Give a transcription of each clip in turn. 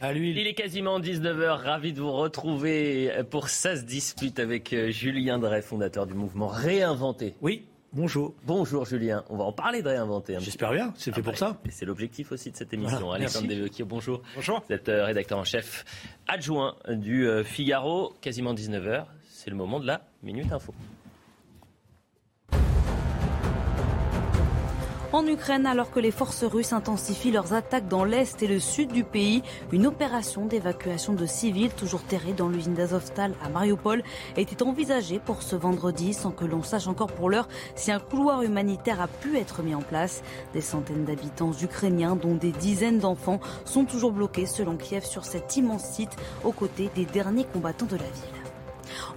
Il est quasiment 19h, ravi de vous retrouver pour Ça se dispute avec euh, Julien Drey, fondateur du mouvement Réinventer. Oui, bonjour. Bonjour Julien, on va en parler de Réinventer. un petit J'espère bien, c'est fait Ah pour bah, ça. et C'est l'objectif aussi de cette émission. Voilà, Alexandre. Devecchio, bonjour. Bonjour. Vous êtes euh, rédacteur en chef adjoint du euh, Figaro, quasiment 19h. C'est le moment de la Minute Info. En Ukraine, alors que les forces russes intensifient leurs attaques dans l'est et le sud du pays, une opération d'évacuation de civils, toujours terrés dans l'usine d'Azovstal à Mariupol, était envisagée pour ce vendredi sans que l'on sache encore pour l'heure si un couloir humanitaire a pu être mis en place. Des centaines d'habitants ukrainiens, dont des dizaines d'enfants, sont toujours bloqués selon Kiev sur cet immense site aux côtés des derniers combattants de la ville.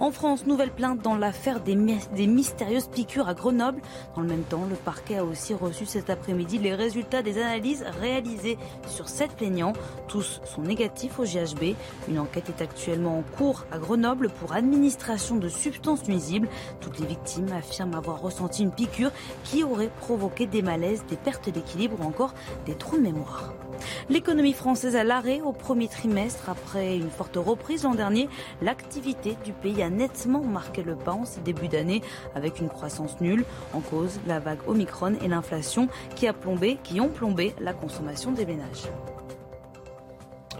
En France, nouvelle plainte dans l'affaire des, my- des mystérieuses piqûres à Grenoble. Dans le même temps, le parquet a aussi reçu cet après-midi les résultats des analyses réalisées sur sept plaignants. Tous sont négatifs au GHB. Une enquête est actuellement en cours à Grenoble pour administration de substances nuisibles. Toutes les victimes affirment avoir ressenti une piqûre qui aurait provoqué des malaises, des pertes d'équilibre ou encore des trous de mémoire. L'économie française à l'arrêt au premier trimestre. Après une forte reprise l'an dernier, l'activité du pays a nettement marqué le pas en ce début d'année avec une croissance nulle. En cause, la vague Omicron et l'inflation qui, a plombé, qui ont plombé la consommation des ménages.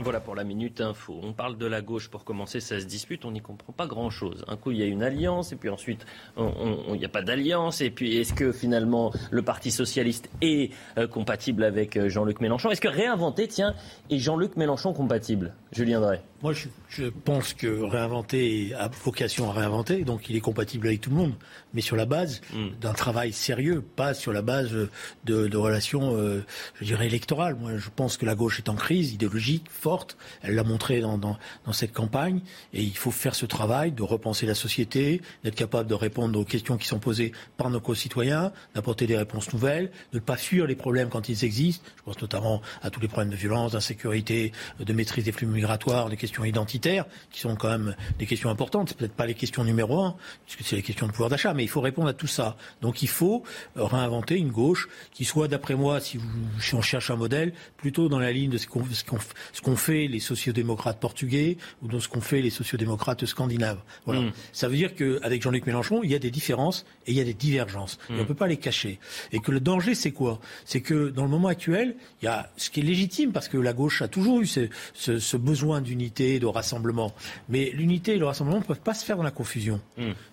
Voilà pour la minute info. On parle de la gauche pour commencer, ça se dispute, on n'y comprend pas grand-chose. Un coup, il y a une alliance, et puis ensuite, il n'y a pas d'alliance, et puis est-ce que finalement le Parti socialiste est euh, compatible avec euh, Jean-Luc Mélenchon? Est-ce que réinventer, tiens, est Jean-Luc Mélenchon compatible? Julien Drey. Moi, je, je pense que réinventer a vocation à réinventer, donc il est compatible avec tout le monde, mais sur la base d'un travail sérieux, pas sur la base de, de relations, euh, je dirais, électorales. Moi, je pense que la gauche est en crise idéologique forte. Elle l'a montré dans, dans, dans cette campagne, et il faut faire ce travail de repenser la société, d'être capable de répondre aux questions qui sont posées par nos concitoyens, d'apporter des réponses nouvelles, de ne pas fuir les problèmes quand ils existent. Je pense notamment à tous les problèmes de violence, d'insécurité, de maîtrise des flux migratoires, des questions identitaires, qui sont quand même des questions importantes. C'est peut-être pas les questions numéro un, puisque c'est les questions de pouvoir d'achat, mais il faut répondre à tout ça. Donc il faut réinventer une gauche qui soit, d'après moi, si, vous, si on cherche un modèle, plutôt dans la ligne de ce qu'ont ce qu'ont fait les sociodémocrates portugais ou de ce qu'ont fait les sociodémocrates scandinaves. Voilà. Mm. Ça veut dire qu'avec Jean-Luc Mélenchon, il y a des différences et il y a des divergences. Et on ne peut pas les cacher. Et que le danger, c'est quoi? C'est que dans le moment actuel, il y a ce qui est légitime, parce que la gauche a toujours eu ce, ce- ce besoin d'unité, de rassemblement. Mais l'unité et le rassemblement ne peuvent pas se faire dans la confusion.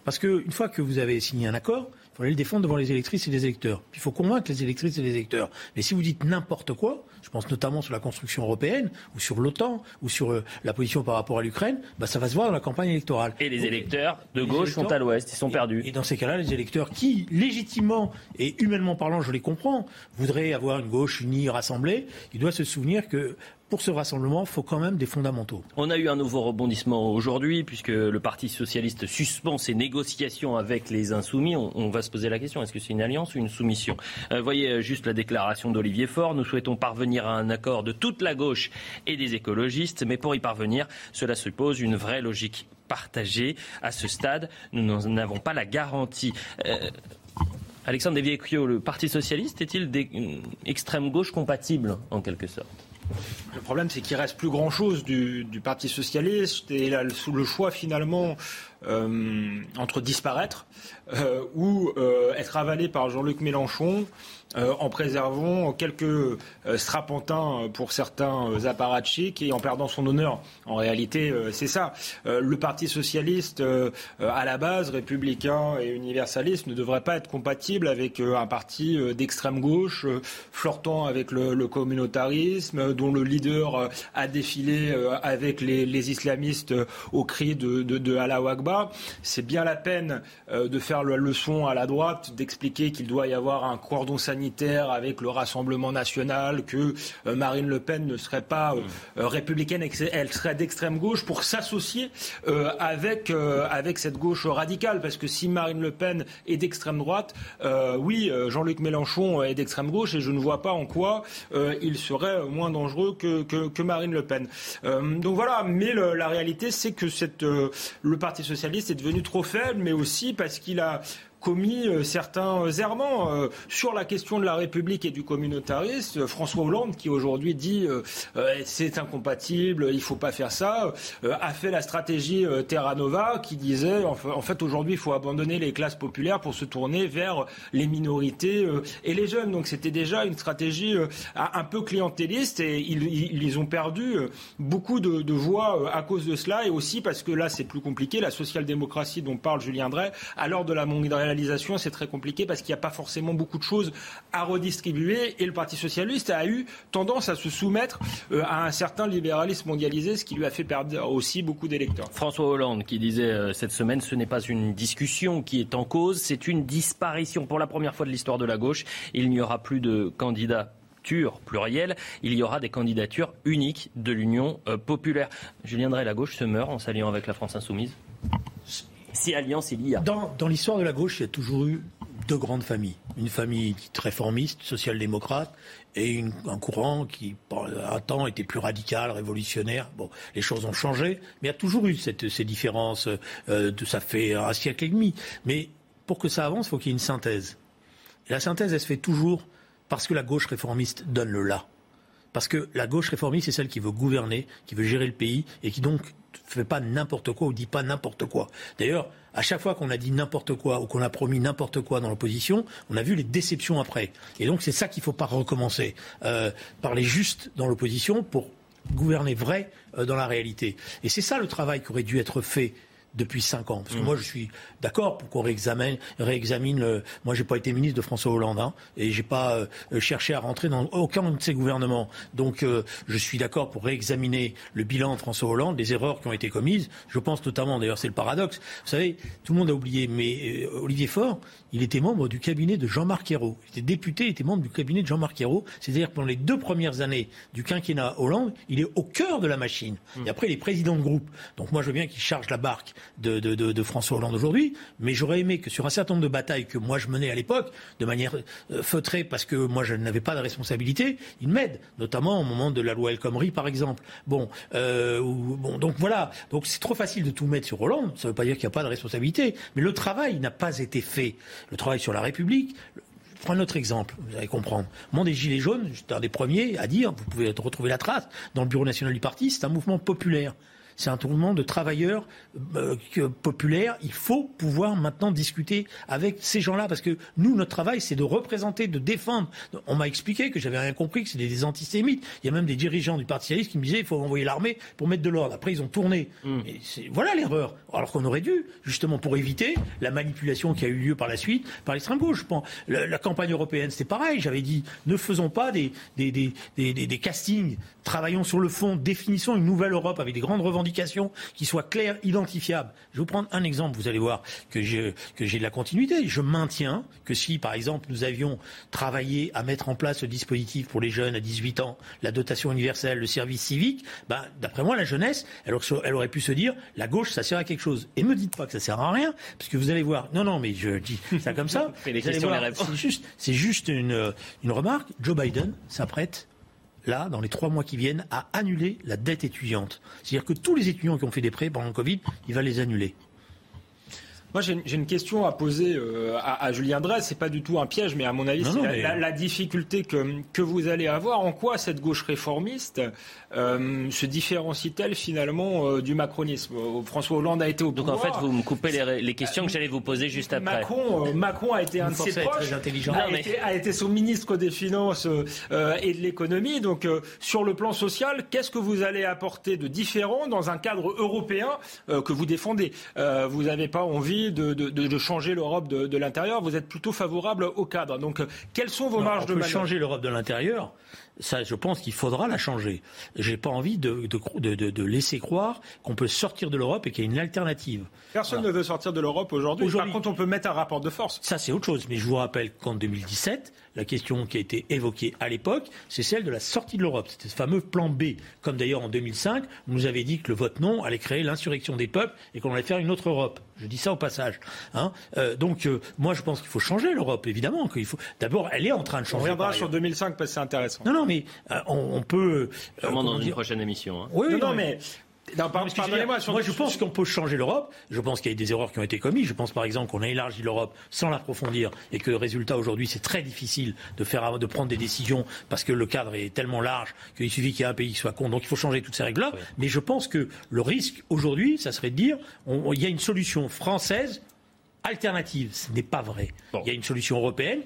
Parce qu'une fois que vous avez signé un accord, il faut aller le défendre devant les électrices et les électeurs. Puis il faut convaincre les électrices et les électeurs. Mais si vous dites n'importe quoi, je pense notamment sur la construction européenne, ou sur l'OTAN, ou sur euh, la position par rapport à l'Ukraine, bah, ça va se voir dans la campagne électorale. Et les électeurs de gauche sont à l'ouest, ils sont et- perdus. Et dans ces cas-là, les électeurs qui, légitimement et humainement parlant, je les comprends, voudraient avoir une gauche unie, rassemblée, ils doivent se souvenir que pour ce rassemblement, il faut quand même des fondamentaux. On a eu un nouveau rebondissement aujourd'hui, puisque le Parti socialiste suspend ses négociations avec les insoumis. On, va se poser la question, est-ce que c'est une alliance ou une soumission Euh, Voyez euh, juste la déclaration d'Olivier Faure. Nous souhaitons parvenir à un accord de toute la gauche et des écologistes, mais pour y parvenir, cela suppose une vraie logique partagée. À ce stade, nous n'en avons pas la garantie. Euh, Alexandre Devecchio, le Parti socialiste est-il d'extrême gauche compatible, en quelque sorte? Le problème, c'est qu'il reste plus grand-chose du, du Parti socialiste et là, le choix finalement euh, entre disparaître euh, ou euh, être avalé par Jean-Luc Mélenchon euh, en préservant quelques euh, strapontins pour certains euh, apparatchiks et en perdant son honneur. En réalité, euh, c'est ça. Euh, le Parti socialiste, euh, euh, à la base, républicain et universaliste, ne devrait pas être compatible avec euh, un parti euh, d'extrême gauche, euh, flirtant avec le, communautarisme, euh, dont le leader euh, a défilé euh, avec les, islamistes euh, au cri de, de, Allah Akbar. C'est bien la peine de faire la leçon à la droite, d'expliquer qu'il doit y avoir un cordon sanitaire avec le Rassemblement national, que Marine Le Pen ne serait pas républicaine, elle serait d'extrême gauche pour s'associer avec, avec cette gauche radicale. Parce que si Marine Le Pen est d'extrême droite, oui, Jean-Luc Mélenchon est d'extrême gauche et je ne vois pas en quoi il serait moins dangereux que, que, Marine Le Pen. donc voilà, mais la réalité, c'est que cette, le Parti socialiste est devenu trop faible, mais aussi parce qu'il a commis euh, certains errements euh, sur la question de la République et du communautarisme. François Hollande, qui aujourd'hui dit euh, c'est incompatible, il ne faut pas faire ça, a fait la stratégie Terra Nova qui disait en fait aujourd'hui il faut abandonner les classes populaires pour se tourner vers les minorités et les jeunes. Donc c'était déjà une stratégie un peu clientéliste et ils, ils ont perdu beaucoup de, de, voix à cause de cela et aussi parce que là c'est plus compliqué. La social-démocratie dont parle Julien Drey, à l'heure de la mondialisation c'est très compliqué parce qu'il n'y a pas forcément beaucoup de choses à redistribuer et le Parti socialiste a eu tendance à se soumettre euh, à un certain libéralisme mondialisé, ce qui lui a fait perdre aussi beaucoup d'électeurs. François Hollande qui disait euh, cette semaine, ce n'est pas une discussion qui est en cause, c'est une disparition. Pour la première fois de l'histoire de la gauche, il n'y aura plus de candidats pluriel, il y aura des candidatures uniques de l'Union euh, populaire. Julien Drey, la gauche se meurt en s'alliant avec la France insoumise si alliance il y a. Dans, l'histoire de la gauche, il y a toujours eu deux grandes familles. Une famille réformiste, social-démocrate, et un courant qui, pendant un temps, était plus radical, révolutionnaire. Bon, les choses ont changé, mais il y a toujours eu ces différences. Euh, de, ça fait un siècle et demi. Mais pour que ça avance, il faut qu'il y ait une synthèse. Et la synthèse, elle se fait toujours parce que la gauche réformiste donne le là. Parce que la gauche réformiste, c'est celle qui veut gouverner, qui veut gérer le pays, et qui donc fait pas n'importe quoi ou dit pas n'importe quoi. D'ailleurs, à chaque fois qu'on a dit n'importe quoi ou qu'on a promis n'importe quoi dans l'opposition, on a vu les déceptions après. Et donc c'est ça qu'il ne faut pas recommencer. Euh, parler juste dans l'opposition pour gouverner vrai euh, dans la réalité. Et c'est ça le travail qui aurait dû être fait depuis cinq ans. Parce que mmh. moi, je suis d'accord pour qu'on réexamine, réexamine le... Moi, j'ai pas été ministre de François Hollande, hein, et j'ai pas euh, cherché à rentrer dans aucun de ses gouvernements. Donc, euh, je suis d'accord pour réexaminer le bilan de François Hollande, les erreurs qui ont été commises. Je pense notamment, d'ailleurs, c'est le paradoxe. Vous savez, tout le monde a oublié, mais euh, Olivier Faure, il était membre du cabinet de Jean-Marc Ayrault. Il était député, il était membre du cabinet de Jean-Marc Ayrault. C'est-à-dire que pendant les deux premières années du quinquennat Hollande, il est au cœur de la machine. Mmh. Et après, il est président de groupe. Donc moi, je veux bien qu'il charge la barque de, François Hollande aujourd'hui, mais j'aurais aimé que sur un certain nombre de batailles que moi je menais à l'époque, de manière euh, feutrée, parce que moi je n'avais pas de responsabilité, il m'aide, notamment au moment de la loi El Khomri, par exemple. Bon, euh, bon, donc voilà. Donc c'est trop facile de tout mettre sur Hollande. Ça ne veut pas dire qu'il n'y a pas de responsabilité, mais le travail n'a pas été fait. Le travail sur la République, prends un autre exemple, vous allez comprendre. Monde des Gilets jaunes, j'étais un des premiers à dire, vous pouvez retrouver la trace, dans le bureau national du parti, c'est un mouvement populaire c'est un tournement de travailleurs euh, populaires. Il faut pouvoir maintenant discuter avec ces gens-là parce que nous, notre travail, c'est de représenter, de défendre. On m'a expliqué que j'avais rien compris, que c'était des antisémites. Il y a même des dirigeants du Parti socialiste qui me disaient il faut envoyer l'armée pour mettre de l'ordre. Après, ils ont tourné. Mm. voilà l'erreur. Alors qu'on aurait dû, justement, pour éviter la manipulation qui a eu lieu par la suite par l'extrême gauche. La, la, campagne européenne, c'était pareil. J'avais dit ne faisons pas des, des, des, des castings, travaillons sur le fond, définissons une nouvelle Europe avec des grandes revendications qui soit claire, identifiable. Je vais vous prendre un exemple, vous allez voir que j'ai de la continuité. Je maintiens que si, par exemple, nous avions travaillé à mettre en place ce dispositif pour les jeunes à 18 ans, la dotation universelle, le service civique, ben, d'après moi, la jeunesse, elle, aurait pu se dire, la gauche, ça sert à quelque chose. Et ne me dites pas que ça sert à rien, parce que vous allez voir. Non, non, mais je dis ça comme ça. C'est juste, juste une, une remarque. Joe Biden s'apprête là, dans les trois mois qui viennent, à annuler la dette étudiante. C'est-à-dire que tous les étudiants qui ont fait des prêts pendant le Covid, il va les annuler. Moi, j'ai une, question à poser euh, à, Julien Drey. C'est pas du tout un piège, mais à mon avis, c'est la, difficulté que, que vous allez avoir. En quoi cette gauche réformiste euh, se différencie-t-elle finalement euh, du macronisme? François Hollande a été au pouvoir. Donc en fait, vous me coupez les, questions que j'allais vous poser juste après. Macron, Macron a été un de ses proches, intelligent. A, été, a, été, son ministre des Finances et de l'économie. Donc sur le plan social, qu'est-ce que vous allez apporter de différent dans un cadre européen que vous défendez? Vous n'avez pas envie de, changer l'Europe de, l'intérieur. Vous êtes plutôt favorable au cadre. Donc, quelles sont vos marges de manœuvre? changer l'Europe de l'intérieur Ça, je pense qu'il faudra la changer. J'ai pas envie de, de, de, de laisser croire qu'on peut sortir de l'Europe et qu'il y a une alternative. Personne ne veut sortir de l'Europe aujourd'hui. Par contre, on peut mettre un rapport de force. Ça, c'est autre chose. Mais je vous rappelle qu'en 2017, la question qui a été évoquée à l'époque, c'est celle de la sortie de l'Europe. C'était ce fameux plan B. Comme d'ailleurs en 2005, on nous avait dit que le vote non allait créer l'insurrection des peuples et qu'on allait faire une autre Europe. Je dis ça au passage. Hein euh, donc, euh, moi, je pense qu'il faut changer l'Europe, évidemment. Qu'il faut. D'abord, elle est en train de changer. On reviendra sur 2005 parce que c'est intéressant. Non, non, mais euh, on, peut. Sûrement dans une prochaine émission. Hein. Oui, non, mais moi, je pense qu'on peut changer l'Europe. Je pense qu'il y a des erreurs qui ont été commises. Je pense par exemple qu'on a élargi l'Europe sans l'approfondir et que le résultat aujourd'hui, c'est très difficile de, faire, de prendre des décisions parce que le cadre est tellement large qu'il suffit qu'il y ait un pays qui soit con. Donc il faut changer toutes ces règles-là. Mais je pense que le risque aujourd'hui, ça serait de dire il y a une solution française alternative. Ce n'est pas vrai. Il y a une solution européenne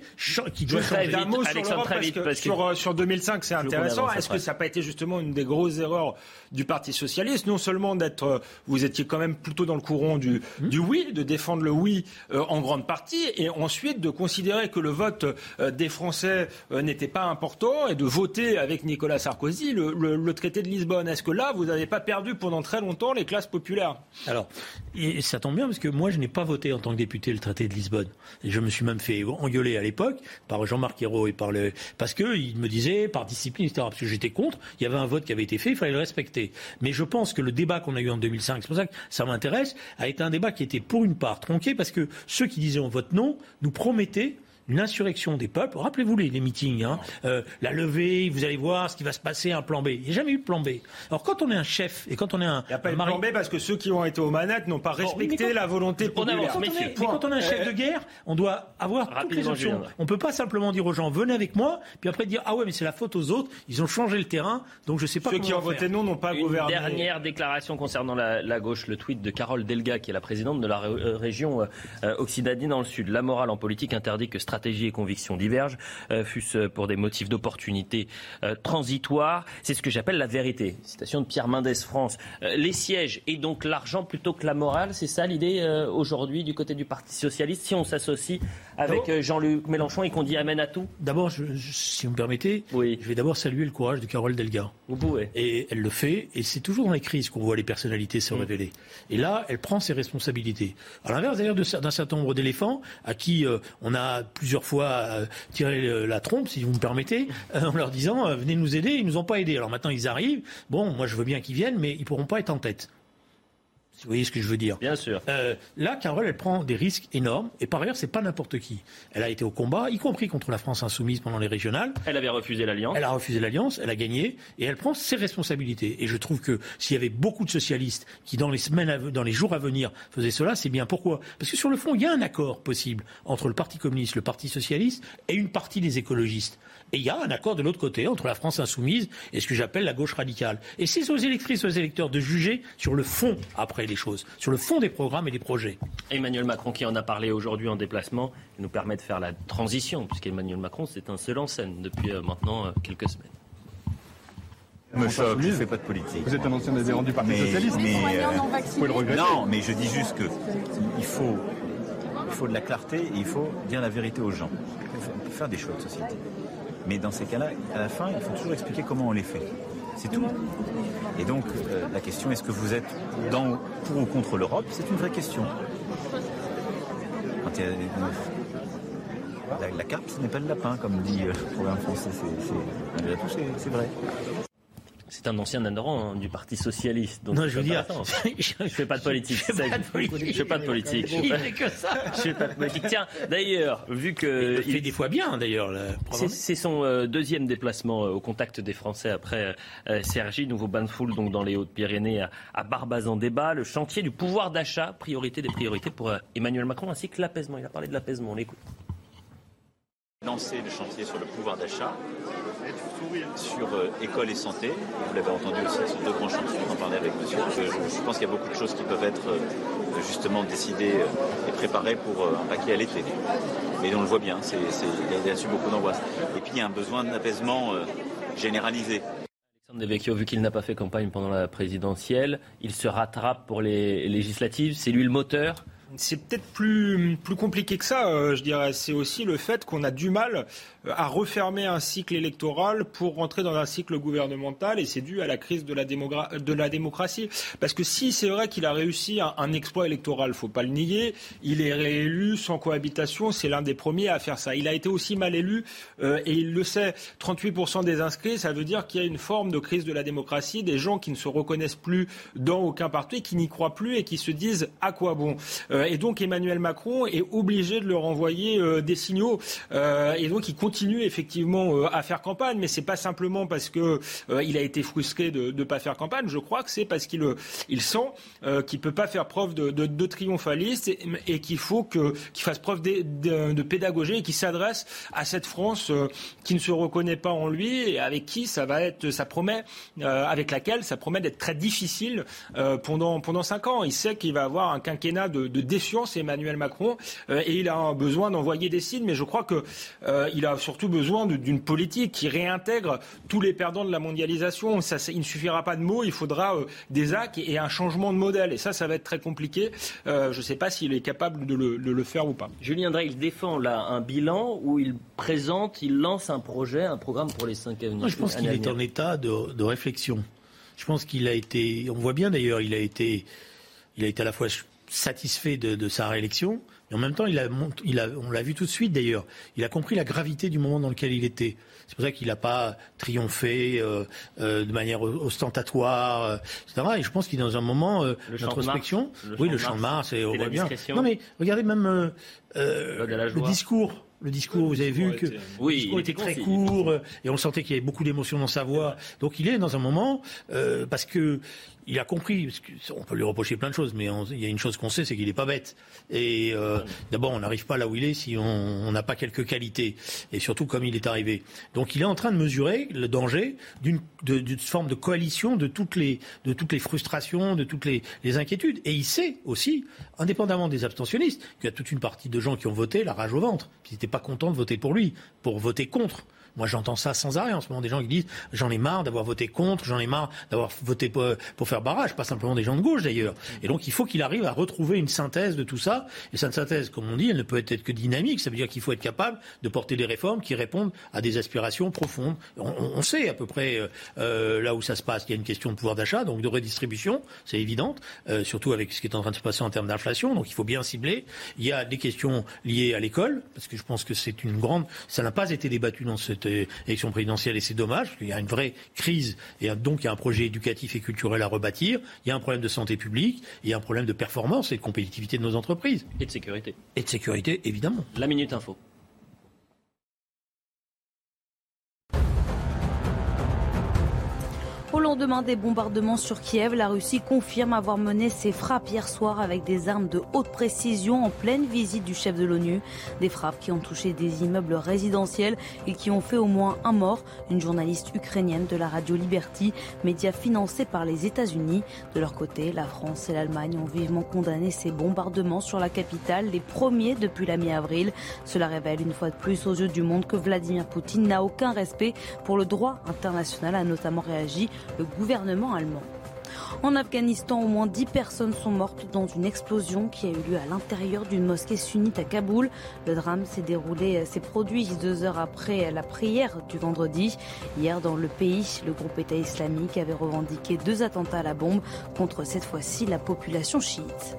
qui doit changer. Un mot sur, très vite, parce que sur, sur 2005, c'est intéressant. Est-ce que ça n'a pas été justement une des grosses erreurs du Parti socialiste Non seulement d'être, vous étiez quand même plutôt dans le courant du, du oui, de défendre le oui euh, en grande partie, et ensuite de considérer que le vote euh, des Français euh, n'était pas important et de voter avec Nicolas Sarkozy le, le, traité de Lisbonne. Est-ce que là, vous n'avez pas perdu pendant très longtemps les classes populaires? Alors, et ça tombe bien parce que moi, je n'ai pas voté en tant que député le traité de Lisbonne. Je me suis même fait engueuler à l'époque par Jean-Marc Ayrault et par le parce que il me disait par discipline etc. Parce que j'étais contre. Il y avait un vote qui avait été fait, il fallait le respecter. Mais je pense que le débat qu'on a eu en 2005, c'est pour ça que ça m'intéresse, a été un débat qui était pour une part tronqué parce que ceux qui disaient on vote non nous promettaient une insurrection des peuples. Rappelez-vous les, meetings, hein. euh, la levée, vous allez voir ce qui va se passer, un plan B. Il n'y a jamais eu de plan B. Alors quand on est un chef et quand on est un... Il n'y a pas eu de plan B parce que ceux qui ont été aux manettes n'ont pas respecté la volonté populaire. mais, quand on est un chef de guerre, on doit avoir toutes les options. On ne peut pas simplement dire aux gens, venez avec moi, puis après dire, ah ouais, mais c'est la faute aux autres, ils ont changé le terrain, donc je ne sais pas Ceux qui ont voté non n'ont pas Une gouverné. Dernière déclaration concernant la, gauche, le tweet de Carole Delga, qui est la présidente de la euh, région euh, Occitanie dans le Sud. La morale en politique interdit que stratégie et conviction divergent, euh, fût-ce pour des motifs d'opportunité euh, transitoire. C'est ce que j'appelle la vérité. Citation de Pierre Mendès France. Euh, les sièges et donc l'argent plutôt que la morale, c'est ça l'idée aujourd'hui du côté du Parti socialiste si on s'associe avec Jean-Luc Mélenchon et qu'on dit amène à tout D'abord, si vous me permettez, oui. je vais d'abord saluer le courage de Carole Delga. Vous pouvez. Et elle le fait, et c'est toujours dans les crises qu'on voit les personnalités se mm. révéler. Et là, elle prend ses responsabilités. À l'inverse d'ailleurs d'un certain nombre d'éléphants à qui on a plusieurs fois tirer la trompe, si vous me permettez, euh, en leur disant euh, venez nous aider. Ils nous ont pas aidés. Alors maintenant ils arrivent. Bon, moi je veux bien qu'ils viennent, mais ils pourront pas être en tête. Vous voyez ce que je veux dire? Bien sûr. Euh, là, Carole, elle prend des risques énormes. Et par ailleurs, c'est pas n'importe qui. Elle a été au combat, y compris contre la France insoumise pendant les régionales. Elle avait refusé l'alliance. Elle a refusé l'alliance, elle a gagné, et elle prend ses responsabilités. Et je trouve que s'il y avait beaucoup de socialistes qui, dans les semaines, dans les jours à venir, faisaient cela, c'est bien. Pourquoi? Parce que sur le fond, il y a un accord possible entre le Parti communiste, le Parti socialiste et une partie des écologistes. Et il y a un accord de l'autre côté entre la France insoumise et ce que j'appelle la gauche radicale. Et c'est aux électrices, aux électeurs de juger sur le fond après les choses, sur le fond des programmes et des projets. Emmanuel Macron qui en a parlé aujourd'hui en déplacement nous permet de faire la transition, puisqu'Emmanuel Macron c'est un seul en scène depuis euh, maintenant euh, quelques semaines. Me choque, je ne fais pas de politique. Vous êtes un ancien adhérent du Parti Socialiste mais, euh, le Non, mais je dis juste que il faut, il faut de la clarté et il faut dire la vérité aux gens. On peut faire des choix de société. Mais dans ces cas-là, à la fin, il faut toujours expliquer comment on les fait. C'est tout. Et donc, euh, la question, est-ce que vous êtes pour ou contre l'Europe C'est une vraie question. Quand il y a, la, la, carte, ce n'est pas le lapin, comme dit euh, le programme français. C'est vrai. C'est un ancien adhérent du Parti socialiste. non, je veux dire, je fais pas de politique. Je fais pas de politique. Je fais pas de politique. Il fait que ça. Je fais pas de politique. Tiens, d'ailleurs, vu que il, fait des fois bien, d'ailleurs. C'est son euh, deuxième déplacement euh, au contact des Français après euh, Sergi, nouveau bain de foule donc dans les Hautes-Pyrénées à, à Barbazan-Débat, le chantier du pouvoir d'achat, priorité des priorités pour Emmanuel Macron ainsi que l'apaisement. Il a parlé de l'apaisement. On l'écoute. Lancer le chantier sur le pouvoir d'achat sur euh, école et santé. Vous l'avez entendu aussi, ce sont deux grands chantiers, on en parlait avec monsieur. Je, pense qu'il y a beaucoup de choses qui peuvent être euh, justement décidées euh, et préparées pour un paquet à l'été. Mais on le voit bien, c'est, il y a là-dessus beaucoup d'angoisse. Et puis il y a un besoin d'apaisement généralisé. Alexandre Devecchio, vu qu'il n'a pas fait campagne pendant la présidentielle, il se rattrape pour les législatives. C'est lui le moteur c'est peut-être plus, plus compliqué que ça, euh, je dirais. C'est aussi le fait qu'on a du mal euh, à refermer un cycle électoral pour rentrer dans un cycle gouvernemental et c'est dû à la crise de la, la démocratie. Parce que si c'est vrai qu'il a réussi un, exploit électoral, faut pas le nier, il est réélu sans cohabitation, c'est l'un des premiers à faire ça. Il a été aussi mal élu euh, et il le sait. 38% des inscrits, ça veut dire qu'il y a une forme de crise de la démocratie, des gens qui ne se reconnaissent plus dans aucun parti, qui n'y croient plus et qui se disent à quoi bon? Euh, et donc Emmanuel Macron est obligé de leur envoyer des signaux et donc il continue effectivement euh, à faire campagne, mais c'est pas simplement parce que euh, il a été frustré de ne pas faire campagne. Je crois que c'est parce qu'il euh, il sent qu'il peut pas faire preuve de, de, triomphalisme et, qu'il faut qu'il fasse preuve de, de, pédagogie et qu'il s'adresse à cette France qui ne se reconnaît pas en lui et avec qui ça va être, ça promet, avec laquelle ça promet d'être très difficile pendant pendant cinq ans. Il sait qu'il va avoir un quinquennat de, de défiance Emmanuel Macron et il a besoin d'envoyer des signes, mais je crois que il a surtout besoin d'une politique qui réintègre tous les perdants de la mondialisation. Ça, il ne suffira pas de mots, il faudra euh, des actes et, un changement de modèle. Et ça, ça va être très compliqué. Euh, je ne sais pas s'il est capable de le, faire ou pas. Julien Drey, il défend là un bilan où il présente, il lance un projet, un programme pour les cinq années. je pense qu'il est en état de, réflexion. Je pense qu'il a été, on voit bien d'ailleurs, il a été, il a été à la fois satisfait de sa réélection, en même temps, il a, il a, on l'a vu tout de suite d'ailleurs, il a compris la gravité du moment dans lequel il était. C'est pour ça qu'il n'a pas triomphé euh, euh, de manière ostentatoire, euh, etc. Et je pense qu'il est dans un moment d'introspection. Oui, le champ de Mars, on voit bien. Non mais regardez même le discours le discours, vous avez vu que le discours était très court et on sentait qu'il y avait beaucoup d'émotions dans sa voix. Donc il est dans un moment parce que il a compris, on peut lui reprocher plein de choses, mais il y a une chose qu'on sait, c'est qu'il n'est pas bête. Et euh, d'abord, on n'arrive pas là où il est si on n'a pas quelques qualités, et surtout comme il est arrivé. Donc, il est en train de mesurer le danger d'une forme de coalition de toutes les, frustrations, de toutes les, les inquiétudes. Et il sait aussi, indépendamment des abstentionnistes, qu'il y a toute une partie de gens qui ont voté la rage au ventre, qui n'étaient pas contents de voter pour lui, pour voter contre. Moi, j'entends ça sans arrêt en ce moment. Des gens qui disent j'en ai marre d'avoir voté contre, j'en ai marre d'avoir voté pour, faire barrage. Pas simplement des gens de gauche d'ailleurs. Et donc, il faut qu'il arrive à retrouver une synthèse de tout ça. Et cette synthèse, comme on dit, elle ne peut être que dynamique. Ça veut dire qu'il faut être capable de porter des réformes qui répondent à des aspirations profondes. On, on sait à peu près euh, euh, là où ça se passe. Il y a une question de pouvoir d'achat, donc de redistribution, c'est évident, euh, surtout avec ce qui est en train de se passer en termes d'inflation. Donc, il faut bien cibler. Il y a des questions liées à l'école, parce que je pense que c'est une grande. Ça n'a pas été débattu dans cette élection présidentielle et c'est dommage, parce qu'il y a une vraie crise et donc il y a un projet éducatif et culturel à rebâtir, il y a un problème de santé publique, il y a un problème de performance et de compétitivité de nos entreprises. Et de sécurité. Et de sécurité, évidemment. La Minute Info. Lendemain des bombardements sur Kiev, la Russie confirme avoir mené ses frappes hier soir avec des armes de haute précision en pleine visite du chef de l'ONU. Des frappes qui ont touché des immeubles résidentiels et qui ont fait au moins un mort, une journaliste ukrainienne de la radio Liberty, média financé par les États-Unis. De leur côté, la France et l'Allemagne ont vivement condamné ces bombardements sur la capitale, les premiers depuis la mi-avril. Cela révèle une fois de plus aux yeux du monde que Vladimir Poutine n'a aucun respect pour le droit international, a notamment réagi le gouvernement allemand. En Afghanistan, au moins 10 personnes sont mortes dans une explosion qui a eu lieu à l'intérieur d'une mosquée sunnite à Kaboul. Le drame s'est déroulé, s'est produit deux heures après la prière du vendredi. Hier, dans le pays, le groupe État islamique avait revendiqué deux attentats à la bombe contre cette fois-ci la population chiite.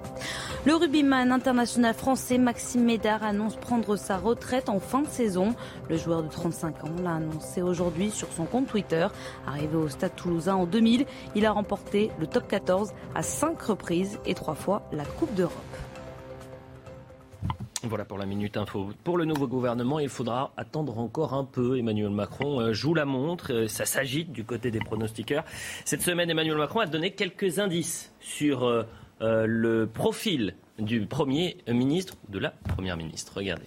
Le rugbyman international français Maxime Médard annonce prendre sa retraite en fin de saison. Le joueur de 35 ans l'a annoncé aujourd'hui sur son compte Twitter. Arrivé au stade toulousain en 2000, il a remporté le top 14 à cinq reprises et trois fois la Coupe d'Europe. Voilà pour la minute info. Pour le nouveau gouvernement, il faudra attendre encore un peu. Emmanuel Macron euh, joue la montre, euh, ça s'agite du côté des pronostiqueurs. Cette semaine, Emmanuel Macron a donné quelques indices sur euh, le profil du Premier ministre ou de la Première ministre. Regardez.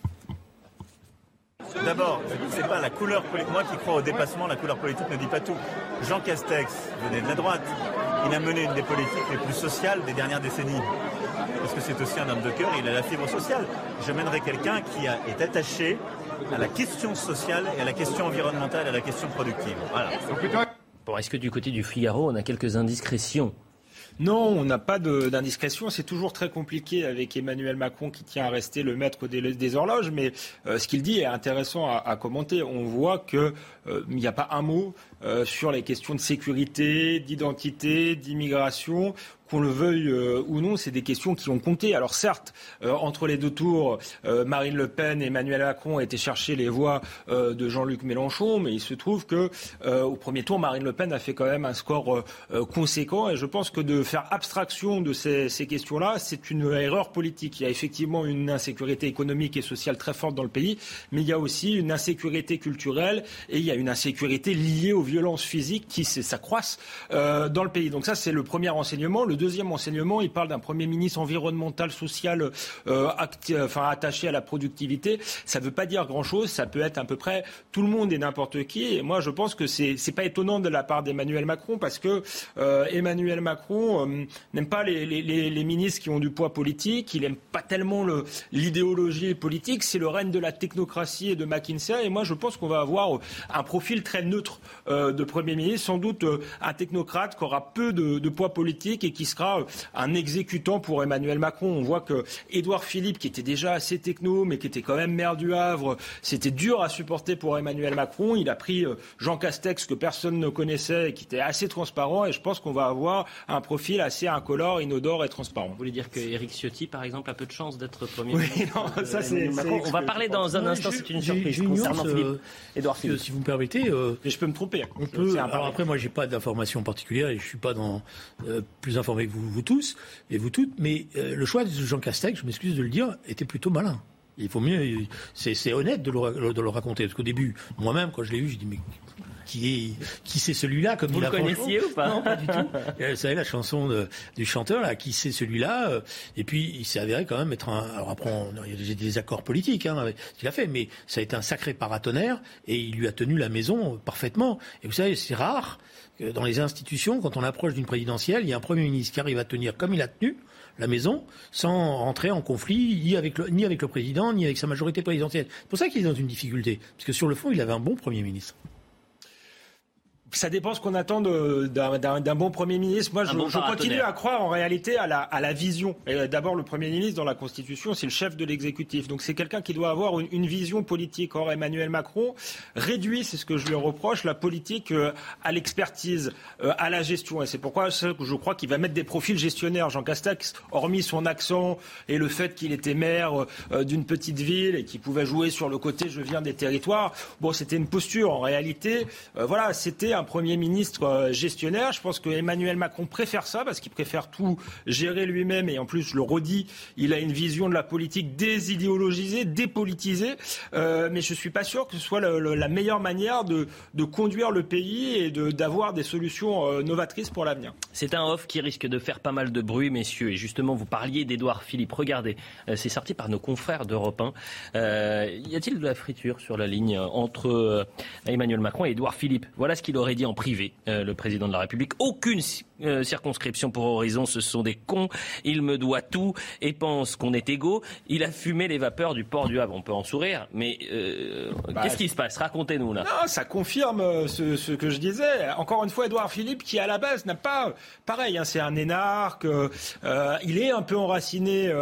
D'abord, c'est pas la couleur politique. Moi qui crois au dépassement, la couleur politique ne dit pas tout. Jean Castex venait de la droite. Il a mené une des politiques les plus sociales des dernières décennies. Parce que c'est aussi un homme de cœur, il a la fibre sociale. Je mènerai quelqu'un qui est attaché à la question sociale et à la question environnementale et à la question productive. Bon, est-ce que du côté du Figaro, on a quelques indiscrétions Non, on n'a pas d'indiscrétion. C'est toujours très compliqué avec Emmanuel Macron qui tient à rester le maître des, horloges. Mais euh, ce qu'il dit est intéressant à, commenter. On voit qu'il euh, n'y a pas un mot euh, sur les questions de sécurité, d'identité, d'immigration qu'on le veuille euh, ou non, c'est des questions qui ont compté. Alors certes, euh, entre les deux tours, euh, Marine Le Pen et Emmanuel Macron ont été chercher les voix de Jean-Luc Mélenchon, mais il se trouve que au premier tour, Marine Le Pen a fait quand même un score conséquent. Et je pense que de faire abstraction de ces, questions-là, c'est une erreur politique. Il y a effectivement une insécurité économique et sociale très forte dans le pays, mais il y a aussi une insécurité culturelle et il y a une insécurité liée aux violences physiques qui s'accroissent dans le pays. Donc ça, c'est le premier renseignement. Le deuxième enseignement, il parle d'un Premier ministre environnemental, social, euh, enfin, attaché à la productivité. Ça ne veut pas dire grand-chose. Ça peut être à peu près tout le monde et n'importe qui. Et moi, je pense que c'est n'est pas étonnant de la part d'Emmanuel Macron parce que euh, Emmanuel Macron euh, n'aime pas les, ministres qui ont du poids politique. Il n'aime pas tellement l'idéologie politique. C'est le règne de la technocratie et de McKinsey. Et moi, je pense qu'on va avoir un profil très neutre de Premier ministre, sans doute un technocrate qui aura peu de poids politique et qui sera un exécutant pour Emmanuel Macron. On voit que Édouard Philippe, qui était déjà assez techno, mais qui était quand même maire du Havre, c'était dur à supporter pour Emmanuel Macron. Il a pris euh, Jean Castex, que personne ne connaissait, et qui était assez transparent. Et je pense qu'on va avoir un profil assez incolore, inodore et transparent. Vous voulez dire que Éric Ciotti, par exemple, a peu de chance d'être Premier oui, non, ça c'est. On va parler dans un instant, c'est une surprise concernant Philippe. Édouard euh, Philippe. Si vous me permettez. Euh, je peux me tromper. On peut, alors après, moi, j'ai pas d'informations particulières et je suis pas dans plus informé avec vous, vous tous et vous toutes, mais euh, le choix de Jean Castex, je m'excuse de le dire, était plutôt malin. Il faut mieux, c'est honnête de le, de le raconter, parce qu'au début, moi-même, quand je l'ai vu, je dis mais qui est qui c'est celui-là comme Vous le connaissiez ou pas Non, pas du tout. Vous savez la chanson de, du chanteur là, qui c'est celui-là euh, Et puis il s'est avéré quand même être un. Alors après, il y a des accords politiques hein, qu'il a fait, mais ça a été un sacré paratonnerre et il lui a tenu la maison parfaitement. Et vous savez, c'est rare dans les institutions, quand on approche d'une présidentielle, il y a un premier ministre qui arrive à tenir comme il a tenu la maison sans rentrer en conflit ni avec le, ni avec le président ni avec sa majorité présidentielle. C'est pour ça qu'il est dans une difficulté, parce que sur le fond, il avait un bon premier ministre. Ça dépend ce qu'on attend d'un bon Premier ministre. Moi, je, continue à croire en réalité à la, à la vision. D'abord, le Premier ministre, dans la Constitution, c'est le chef de l'exécutif. Donc c'est quelqu'un qui doit avoir une, vision politique. Or, Emmanuel Macron réduit, c'est ce que je lui reproche, la politique euh, à l'expertise, euh, à la gestion. Et c'est pourquoi je crois qu'il va mettre des profils gestionnaires. Jean Castex, hormis son accent et le fait qu'il était maire euh, d'une petite ville et qu'il pouvait jouer sur le côté je viens des territoires, bon, c'était une posture. En réalité, voilà, c'était un Premier ministre euh, gestionnaire. Je pense que Emmanuel Macron préfère ça parce qu'il préfère tout gérer lui-même et en plus, je le redis, il a une vision de la politique désidéologisée, dépolitisée. Euh, mais je ne suis pas sûr que ce soit la meilleure manière de, conduire le pays et d'avoir des solutions euh, novatrices pour l'avenir. C'est un off qui risque de faire pas mal de bruit, messieurs. Et justement, vous parliez d'Edouard Philippe. Regardez, c'est sorti par nos confrères d'Europe 1. y a-t-il de la friture sur la ligne entre Emmanuel Macron et Edouard Philippe? Voilà ce qu'il aurait dit en privé, euh, le président de la République. Aucune euh, circonscription pour Horizon, ce sont des cons. Il me doit tout et pense qu'on est égaux. Il a fumé les vapeurs du port du Havre. On peut en sourire, mais euh, bah, qu'est-ce qui se passe? Racontez-nous là. Non, ça confirme ce, que je disais. Encore une fois, Edouard Philippe, qui à la base n'a pas, pareil, hein, c'est un énarque. il est un peu enraciné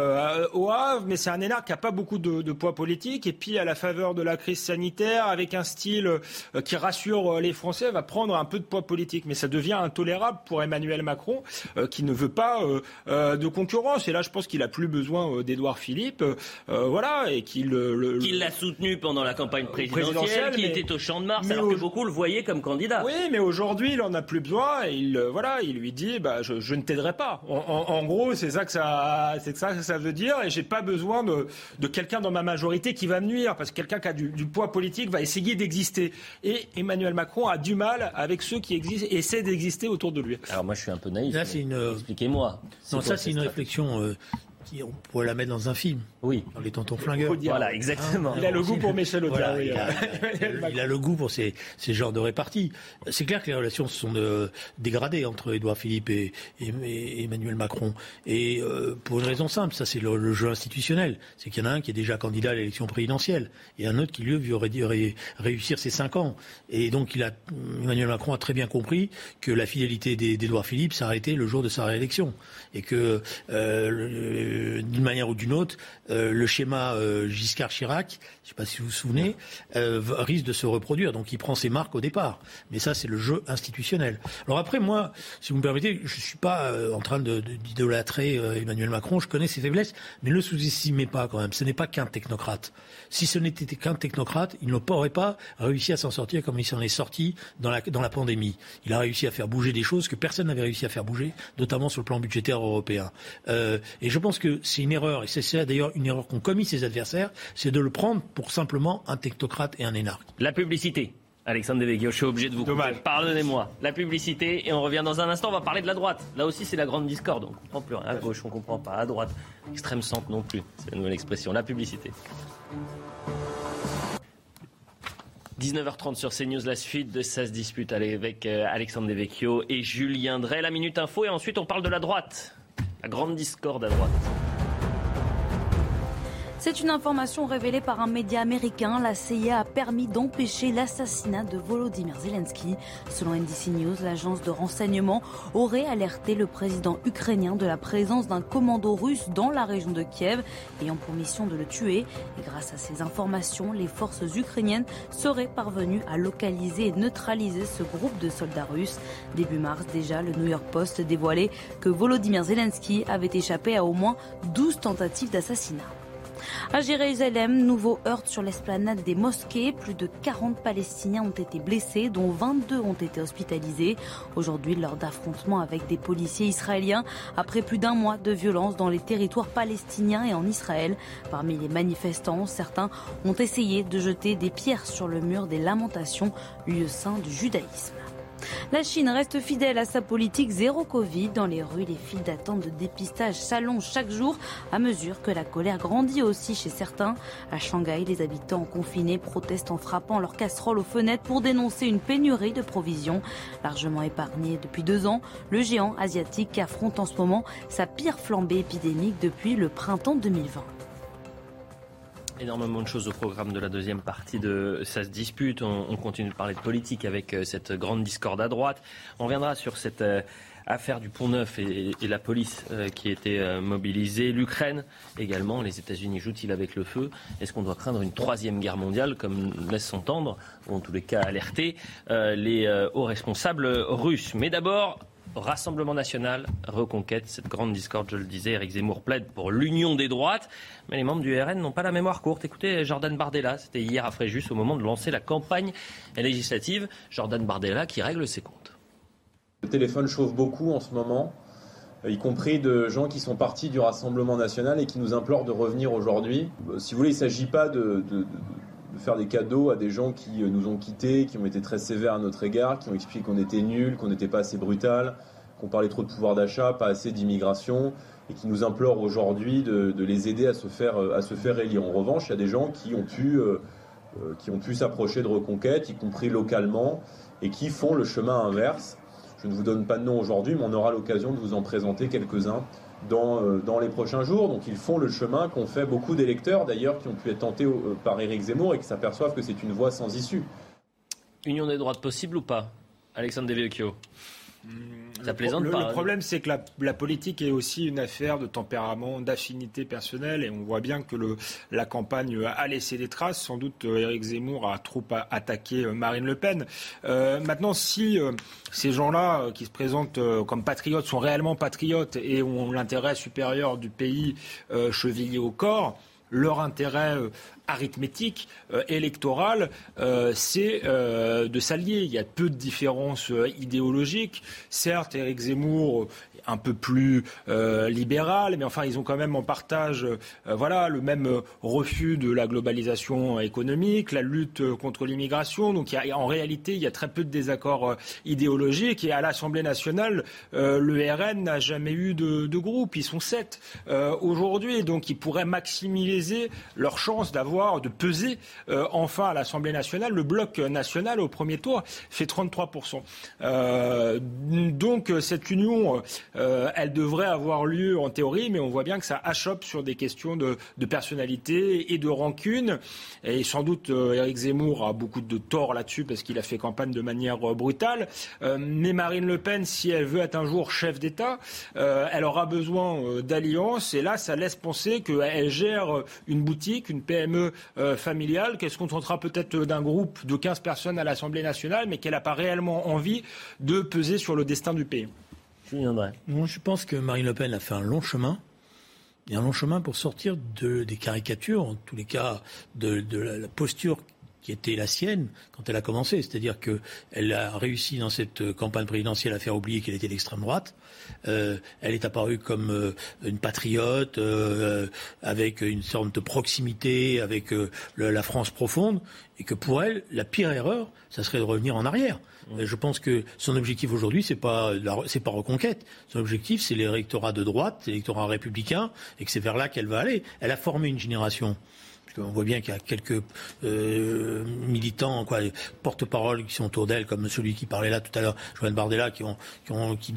au Havre, mais c'est un énarque qui n'a pas beaucoup de, de, poids politique. Et puis, à la faveur de la crise sanitaire, avec un style qui rassure les Français, va prendre un peu de poids politique, mais ça devient intolérable pour Emmanuel Macron, euh, qui ne veut pas euh, euh, de concurrence. Et là, je pense qu'il a plus besoin d'Edouard Philippe, voilà, et qu'il le, qu'il l'a soutenu pendant la campagne présidentielle, qui était au Champ de Mars, alors que beaucoup le voyaient comme candidat. Oui, mais aujourd'hui, il en a plus besoin. Et il, voilà, il lui dit, bah, je, ne t'aiderai pas. En, gros, c'est ça que ça, c'est ça que ça veut dire. Et j'ai pas besoin de, de quelqu'un dans ma majorité qui va me nuire, parce que quelqu'un qui a du, du poids politique va essayer d'exister. Et Emmanuel Macron a du mal avec ceux qui existent, essaient d'exister autour de lui. Alors moi, je suis un peu naïf. Expliquez-moi. Non, ça, c'est une réflexion euh, on pourrait la mettre dans un film. Oui. Dans les tontons flingueurs. Voilà, exactement. il a le goût pour Michel Audiard. il, a, le goût pour ces, ces genres de réparties. C'est clair que les relations se sont euh, dégradées entre Édouard Philippe et, Emmanuel Macron. Et euh, pour une raison simple, ça c'est le, jeu institutionnel. C'est qu'il y en a un qui est déjà candidat à l'élection présidentielle et un autre qui, lui, aurait dû réussir ses cinq ans. Et donc il a, Emmanuel Macron a très bien compris que la fidélité d'Édouard Philippe s'arrêtait le jour de sa réélection. Et que euh, d'une manière ou d'une autre, euh, le schéma euh, Giscard-Chirac, je ne sais pas si vous vous souvenez, euh, risque de se reproduire. Donc il prend ses marques au départ. Mais ça, c'est le jeu institutionnel. Alors après, moi, si vous me permettez, je ne suis pas en train d'idolâtrer Emmanuel Macron. Je connais ses faiblesses, mais ne le sous-estimez pas quand même. Ce n'est pas qu'un technocrate. Si ce n'était qu'un technocrate, il n'aurait pas réussi à s'en sortir comme il s'en est sorti dans la, dans la pandémie. Il a réussi à faire bouger des choses que personne n'avait réussi à faire bouger, notamment sur le plan budgétaire européen. et je pense que c'est une erreur, et c'est d'ailleurs une erreur qu'ont commis ses adversaires, c'est de le prendre pour simplement un technocrate et un énarque. La publicité. Alexandre Devecchio, je suis obligé de vous couper. Pardonnez-moi. La publicité, et on revient dans un instant, on va parler de la droite. Là aussi, c'est la grande discorde. On ne comprend plus rien. À gauche, on ne comprend pas. À droite, extrême centre non plus. C'est la nouvelle expression. La publicité. 19h30 sur CNews, la suite de ça se dispute avec euh, Alexandre Devecchio et Julien Drey. La Minute Info, et ensuite on parle de la droite. La grande discorde à droite. C'est une information révélée par un média américain. La CIA a permis d'empêcher l'assassinat de Volodymyr Zelensky. Selon NBC News, l'agence de renseignement aurait alerté le président ukrainien de la présence d'un commando russe dans la région de Kiev, ayant pour mission de le tuer. Grâce à ces informations, les forces ukrainiennes seraient parvenues à localiser et neutraliser ce groupe de soldats russes. Début mars, déjà, le New York Post dévoilait que Volodymyr Zelensky avait échappé à au moins 12 tentatives d'assassinat. À Jérusalem, nouveau heurt sur l'esplanade des mosquées. Plus de 40 Palestiniens ont été blessés, dont 22 ont été hospitalisés. Aujourd'hui, lors d'affrontements avec des policiers israéliens, après plus d'un mois de violence dans les territoires palestiniens et en Israël. Parmi les manifestants, certains ont essayé de jeter des pierres sur le mur des lamentations, lieu saint du judaïsme. La Chine reste fidèle à sa politique zéro Covid. Dans les rues, les files d'attente de dépistage s'allongent chaque jour à mesure que la colère grandit aussi chez certains. À Shanghai, les habitants confinés protestent en frappant leurs casseroles aux fenêtres pour dénoncer une pénurie de provisions. Largement épargné depuis deux ans, le géant asiatique affronte en ce moment sa pire flambée épidémique depuis le printemps 2020. Énormément de choses au programme de la deuxième partie de Ça se dispute. On, continue de parler de politique avec euh, cette grande discorde à droite. On reviendra sur cette euh, affaire du Pont Neuf et, la police euh, qui était mobilisée. L'Ukraine également. Les États-Unis jouent-ils avec le feu? Est-ce qu'on doit craindre une troisième guerre mondiale, comme laisse s'entendre, ou en tous les cas alerter les hauts responsables russes? Mais d'abord, Rassemblement national, reconquête, cette grande discorde, je le disais, Eric Zemmour plaide pour l'union des droites, mais les membres du RN n'ont pas la mémoire courte. Écoutez, Jordan Bardella, c'était hier à Fréjus au moment de lancer la campagne législative. Jordan Bardella qui règle ses comptes. Le téléphone chauffe beaucoup en ce moment, y compris de gens qui sont partis du Rassemblement national et qui nous implorent de revenir aujourd'hui. Si vous voulez, il ne s'agit pas de, de faire des cadeaux à des gens qui nous ont quittés, qui ont été très sévères à notre égard, qui ont expliqué qu'on était nuls, qu'on n'était pas assez brutal, qu'on parlait trop de pouvoir d'achat, pas assez d'immigration, et qui nous implorent aujourd'hui de, les aider à se, faire, à se faire élire. En revanche, il y a des gens qui ont pu, euh, euh, qui ont pu s'approcher de Reconquête, y compris localement, et qui font le chemin inverse. Je ne vous donne pas de nom aujourd'hui, mais on aura l'occasion de vous en présenter quelques-uns dans, euh, dans, les prochains jours. Donc ils font le chemin qu'ont fait beaucoup d'électeurs d'ailleurs qui ont pu être tentés par Éric Zemmour et qui s'aperçoivent que c'est une voie sans issue. Union des droites possible ou pas Alexandre Devecchio? Ça plaisante le, Le problème, c'est que la, politique est aussi une affaire de tempérament, d'affinité personnelle, et on voit bien que le, la campagne a laissé des traces. Sans doute, euh, Éric Zemmour a trop attaqué euh, Marine Le Pen. Euh, maintenant, si ces gens-là, qui se présentent comme patriotes, sont réellement patriotes et ont l'intérêt supérieur du pays chevillé au corps, leur intérêt arithmétique électorale, c'est de s'allier. Il y a peu de différences idéologiques. Certes, Éric Zemmour un peu plus euh, libéral, mais enfin, ils ont quand même en partage euh, voilà, le même euh, refus de la globalisation économique, la lutte contre l'immigration. Donc, en réalité, il y a très peu de désaccords idéologiques. Et à l'Assemblée nationale, le RN n'a jamais eu de, de, groupe. Ils sont sept aujourd'hui. Donc, ils pourraient maximiser leur chance d'avoir, de peser enfin à l'Assemblée nationale. Le bloc national au premier tour fait 33%. donc, cette union euh, elle devrait avoir lieu en théorie, mais on voit bien que ça achoppe sur des questions de, personnalité et de rancune. Et sans doute, euh, Éric Zemmour a beaucoup de tort là-dessus parce qu'il a fait campagne de manière euh, brutale. mais Marine Le Pen, si elle veut être un jour chef d'État, elle aura besoin d'alliances. Et là, ça laisse penser qu'elle gère une boutique, une PME familiale, qu'elle se contentera peut-être d'un groupe de 15 personnes à l'Assemblée nationale, mais qu'elle n'a pas réellement envie de peser sur le destin du pays. Je pense que Marine Le Pen a fait un long chemin. Et un long chemin pour sortir de, des caricatures, en tous les cas de, la, posture qui était la sienne quand elle a commencé. C'est-à-dire qu'elle a réussi dans cette campagne présidentielle à faire oublier qu'elle était d'extrême droite. Euh, elle est apparue comme euh, une patriote, euh, avec une sorte de proximité avec la France profonde, et que pour elle, la pire erreur, ça serait de revenir en arrière. Je pense que son objectif aujourd'hui, c'est pas c'est pas reconquête. Son objectif, c'est l'électorat de droite, l'électorat républicain, et que c'est vers là qu'elle va aller. Elle a formé une génération. On voit bien qu'il y a quelques euh, militants, quoi, porte-parole qui sont autour d'elle, comme celui qui parlait là tout à l'heure, Joanne Bardella, qui, ont,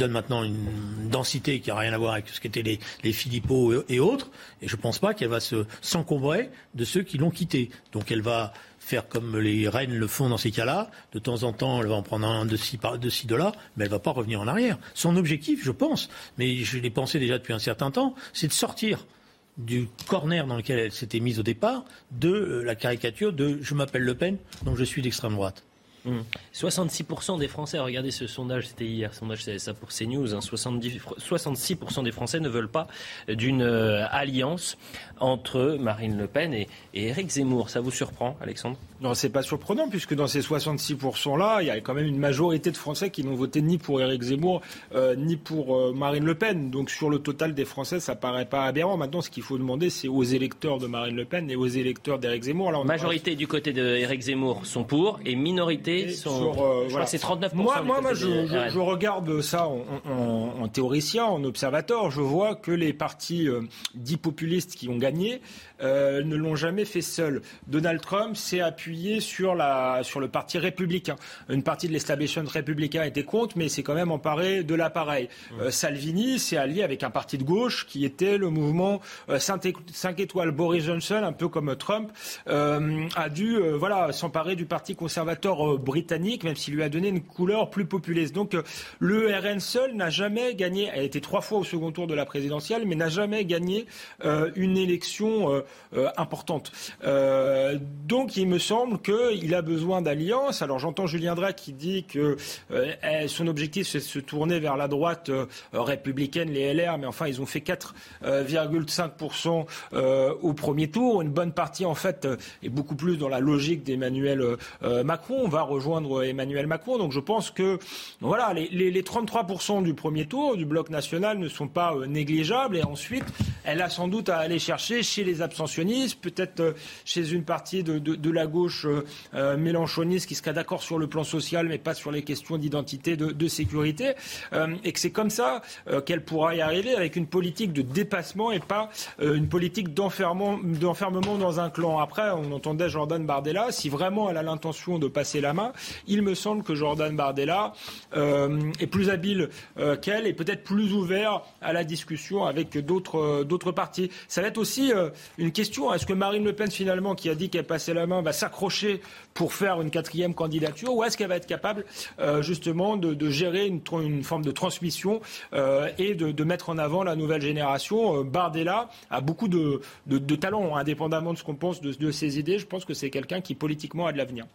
maintenant une densité qui n'a rien à voir avec ce qu'étaient les, les Philippot et, autres. Et je ne pense pas qu'elle va se s'encombrer de ceux qui l'ont quitté. Donc elle va faire comme les reines le font dans ces cas-là. De temps en temps, elle va en prendre un de ci, de ci, de là, mais elle va pas revenir en arrière. Son objectif, je pense, mais je l'ai pensé déjà depuis un certain temps, c'est de sortir du corner dans lequel elle s'était mise au départ, de euh, la caricature de je m'appelle Le Pen, donc je suis d'extrême droite. 66% mmh. des Français, regardez ce sondage, c'était hier, sondage c'est ça pour CNews, hein, 66% des Français ne veulent pas d'une euh, alliance entre Marine Le Pen et, et Éric Zemmour. Ça vous surprend, Alexandre? Non, c'est pas surprenant, puisque dans ces 66%-là, il y a quand même une majorité de Français qui n'ont voté ni pour Éric Zemmour, euh, ni pour euh, Marine Le Pen. Donc sur le total des Français, ça paraît pas aberrant. Maintenant, ce qu'il faut demander, c'est aux électeurs de Marine Le Pen et aux électeurs d'Éric Zemmour. Alors, majorité du côté d'Éric Zemmour sont pour, et minorité sont... Euh, je crois que c'est 39%. Moi, moi, moi je, je, regarde ça en, en, en, théoricien, en observateur. Je vois que les partis dits populistes qui ont gagné euh, ne l'ont jamais fait seul. Donald Trump s'est appuyé sur, la, sur le parti républicain. Une partie de l'establishment républicain était contre, mais c'est quand même emparé de l'appareil. Euh, Salvini s'est allié avec un parti de gauche qui était le mouvement 5, euh, étoiles. Boris Johnson, un peu comme Trump, a dû voilà, s'emparer du parti conservateur britannique, même s'il lui a donné une couleur plus populiste. Donc le RN seul n'a jamais gagné, elle a été trois fois au second tour de la présidentielle, mais n'a jamais gagné une élection euh, euh, importante. Euh, donc il me semble qu'il a besoin d'alliance. Alors j'entends Julien Drake qui dit que eh, son objectif c'est de se tourner vers la droite républicaine, les LR, mais enfin ils ont fait 4,5% au premier tour. Une bonne partie en fait est beaucoup plus dans la logique d'Emmanuel Macron. Rejoindre Emmanuel Macron. Donc je pense que voilà les, les 33% du premier tour du bloc national ne sont pas négligeables et ensuite elle a sans doute à aller chercher chez les abstentionnistes, peut-être euh, chez une partie de, la gauche euh, euh, mélanchoniste qui sera d'accord sur le plan social, mais pas sur les questions d'identité, de, sécurité, et que c'est comme ça qu'elle pourra y arriver avec une politique de dépassement et pas une politique d'enfermement dans un clan. Après, on entendait Jordan Bardella, si vraiment elle a l'intention de passer la main, il me semble que Jordan Bardella est plus habile qu'elle et peut-être plus ouvert à la discussion avec d'autres partis. Ça va être aussi euh, une question. Est-ce que Marine Le Pen, finalement, qui a dit qu'elle passait la main, va s'accrocher pour faire une quatrième candidature ou est-ce qu'elle va être capable, euh, justement, de, gérer une, forme de transmission euh, et de, mettre en avant la nouvelle génération? Bardella a beaucoup de, talent, indépendamment de ce qu'on pense de, ses idées. Je pense que c'est quelqu'un qui, politiquement, a de l'avenir.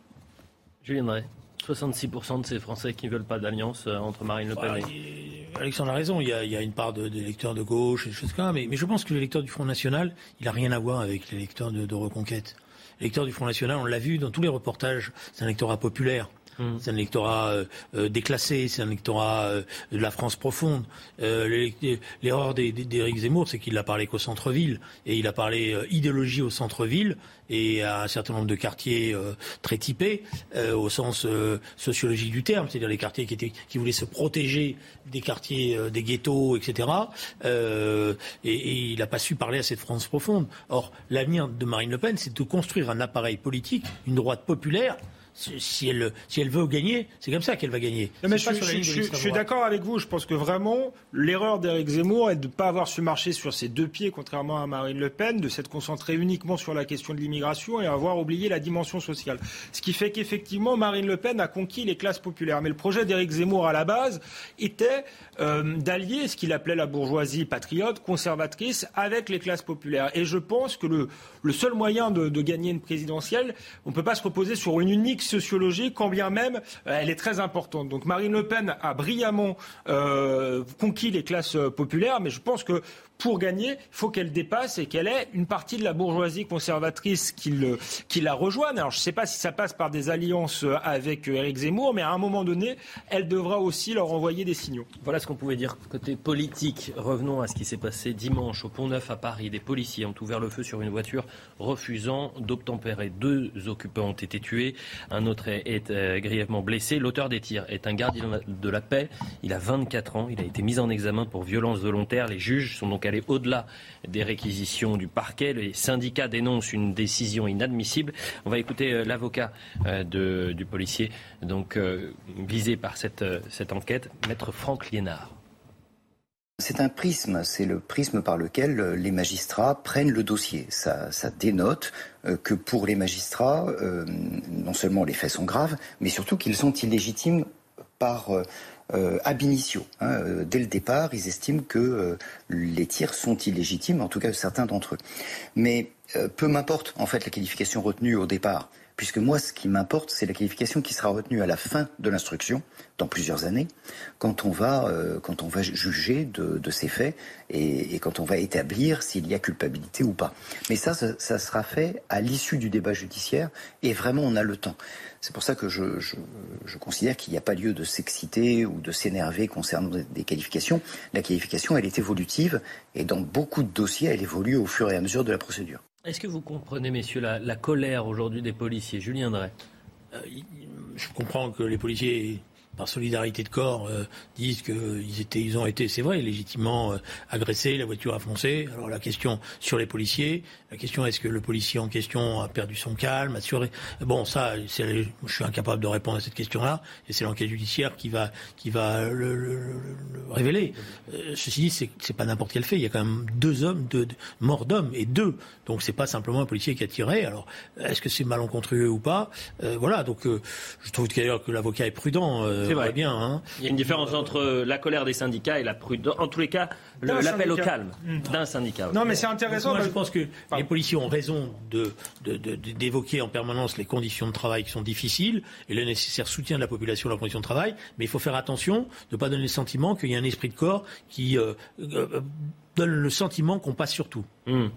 Julien Drey. 66% de ces Français qui ne veulent pas d'alliance entre Marine Le Pen bah, et... Alexandre a raison, il y a, une part d'électeurs de, gauche et des choses comme ça, mais, je pense que l'électeur du Front National, il n'a rien à voir avec l'électeur de, de Reconquête. L'électeur du Front National, on l'a vu dans tous les reportages, c'est un électorat populaire. Mmh. C'est un électorat euh, euh, déclassé, c'est un électorat euh, de la France profonde. L'erreur d'Éric Zemmour, c'est qu'il n'a parlé qu'au centre-ville, et il a parlé idéologie au centre-ville, et à un certain nombre de quartiers très typés, au sens sociologique du terme, c'est-à-dire les quartiers qui, voulaient se protéger des quartiers, des ghettos, etc. et, et il n'a pas su parler à cette France profonde. Or, l'avenir de Marine Le Pen, c'est de construire un appareil politique, une droite populaire, si elle, si elle veut gagner, c'est comme ça qu'elle va gagner. mais je, suis d'accord avec vous. Je pense que vraiment, l'erreur d'Éric Zemmour est de ne pas avoir su marcher sur ses deux pieds, contrairement à Marine Le Pen, de s'être concentré uniquement sur la question de l'immigration et avoir oublié la dimension sociale. Ce qui fait qu'effectivement, Marine Le Pen a conquis les classes populaires. Mais le projet d'Éric Zemmour, à la base, était euh, d'allier ce qu'il appelait la bourgeoisie patriote, conservatrice, avec les classes populaires. Et je pense que le, le seul moyen de, de gagner une présidentielle, on ne peut pas se reposer sur une unique sociologie, quand bien même euh, elle est très importante. Donc Marine Le Pen a brillamment euh, conquis les classes euh, populaires, mais je pense que pour gagner, il faut qu'elle dépasse et qu'elle ait une partie de la bourgeoisie conservatrice qui, qui la rejoigne. Alors je ne sais pas si ça passe par des alliances avec Éric Zemmour, mais à un moment donné, elle devra aussi leur envoyer des signaux. Voilà ce qu'on pouvait dire côté politique. Revenons à ce qui s'est passé dimanche au Pont Neuf à Paris. Des policiers ont ouvert le feu sur une voiture refusant d'obtempérer. Deux occupants ont été tués, un autre est, euh, grièvement blessé. L'auteur des tirs est un gardien de la paix. Il a 24 ans. Il a été mis en examen pour violence volontaire. Les juges sont donc aller au-delà des réquisitions du parquet. Les syndicats dénoncent une décision inadmissible. On va écouter euh, l'avocat euh, du policier donc visé par cette, cette enquête, maître Franck Liénard. C'est un prisme, c'est le prisme par lequel les magistrats prennent le dossier. Ça, dénote que pour les magistrats, non seulement les faits sont graves, mais surtout qu'ils sont illégitimes par euh, ab initio. Hein, euh, dès le départ, ils estiment que euh, les tirs sont illégitimes, en tout cas certains d'entre eux. Mais peu m'importe en fait la qualification retenue au départ, puisque moi ce qui m'importe c'est la qualification qui sera retenue à la fin de l'instruction, dans plusieurs années, quand on va, quand on va juger de, ces faits et, quand on va établir s'il y a culpabilité ou pas. Mais ça, ça sera fait à l'issue du débat judiciaire et vraiment on a le temps. C'est pour ça que je, considère qu'il n'y a pas lieu de s'exciter ou de s'énerver concernant des, qualifications. La qualification, elle est évolutive et dans beaucoup de dossiers, elle évolue au fur et à mesure de la procédure. Est-ce que vous comprenez, messieurs, la, colère aujourd'hui des policiers? Julien Drey. Euh, Je comprends que les policiers par solidarité de corps, euh, disent qu'ils ils ont été, c'est vrai, légitimement euh, agressés, la voiture a foncé. Alors la question sur les policiers, la question est-ce que le policier en question a perdu son calme, assuré? Bon, ça, je suis incapable de répondre à cette question-là, et c'est l'enquête judiciaire qui va, qui va le, révéler. Euh, ceci dit, c'est, c'est pas n'importe quel fait. Il y a quand même deux hommes, deux, morts d'hommes et deux. Donc c'est pas simplement un policier qui a tiré. Alors est-ce que c'est malencontreux ou pas? Voilà. Donc je trouve d'ailleurs que l'avocat est prudent. C'est vrai. Bien, hein. Il y a une différence entre la colère des syndicats et la prudence. En tous les cas, l'appel au calme d'un syndicat. Non, mais c'est intéressant. Moi, je pense que les policiers ont raison d'évoquer de, en permanence les conditions de travail qui sont difficiles et le nécessaire soutien de la population dans leurs conditions de travail. Mais il faut faire attention de ne pas donner le sentiment qu'il y a un esprit de corps qui euh, euh, donne le sentiment qu'on passe sur tout. Hmm.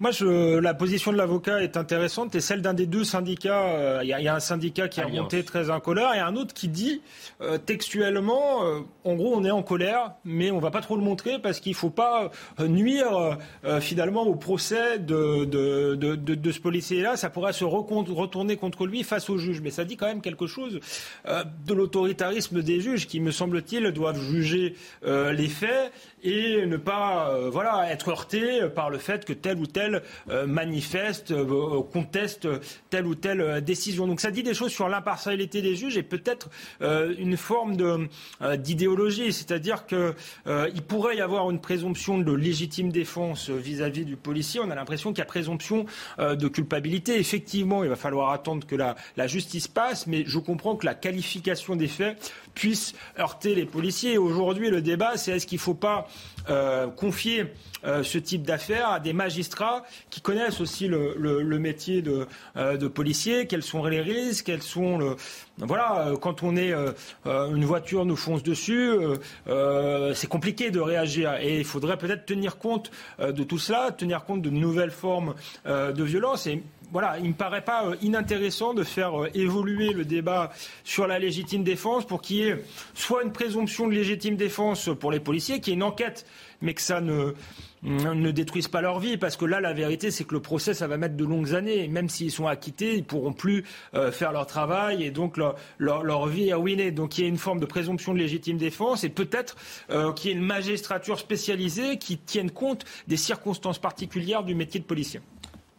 Moi, je, la position de l'avocat est intéressante et celle d'un des deux syndicats. Euh, il y, a un syndicat qui a monté très en colère et un autre qui dit euh, textuellement, euh, en gros, on est en colère, mais on va pas trop le montrer parce qu'il faut pas nuire finalement au procès de, de, de, de ce policier-là. Ça pourrait se retourner contre lui face au juge. Mais ça dit quand même quelque chose de l'autoritarisme des juges qui, me semble-t-il, doivent juger les faits et ne pas euh, voilà, être heurté par le fait que tel ou tel euh, manifeste, euh, conteste telle ou telle décision. Donc ça dit des choses sur l'impartialité des juges et peut-être une forme d'idéologie, c'est-à-dire qu'il pourrait y avoir une présomption de légitime défense vis-à-vis du policier. On a l'impression qu'il y a présomption de culpabilité. Effectivement, il va falloir attendre que la, la justice passe, mais je comprends que la qualification des faits puisse heurter les policiers. Aujourd'hui, le débat, c'est est-ce qu'il ne faut pas euh, confier euh, ce type d'affaires à des magistrats qui connaissent aussi le, métier de, euh, de, policier, quels sont les risques, quels sont le... Voilà, quand on est une voiture nous fonce dessus, c'est compliqué de réagir et il faudrait peut-être tenir compte de tout cela, tenir compte de nouvelles formes de violence voilà, il me paraît pas inintéressant de faire évoluer le débat sur la légitime défense pour qu'il y ait soit une présomption de légitime défense pour les policiers, qu'il y ait une enquête, mais que ça ne ne détruisent pas leur vie, parce que là, la vérité, c'est que le procès, ça va mettre de longues années. Et même s'ils sont acquittés, ils pourront plus euh, faire leur travail et donc leur, vie est ruinée. Donc il y a une forme de présomption de légitime défense et peut-être euh, qu'il y ait une magistrature spécialisée qui tienne compte des circonstances particulières du métier de policier.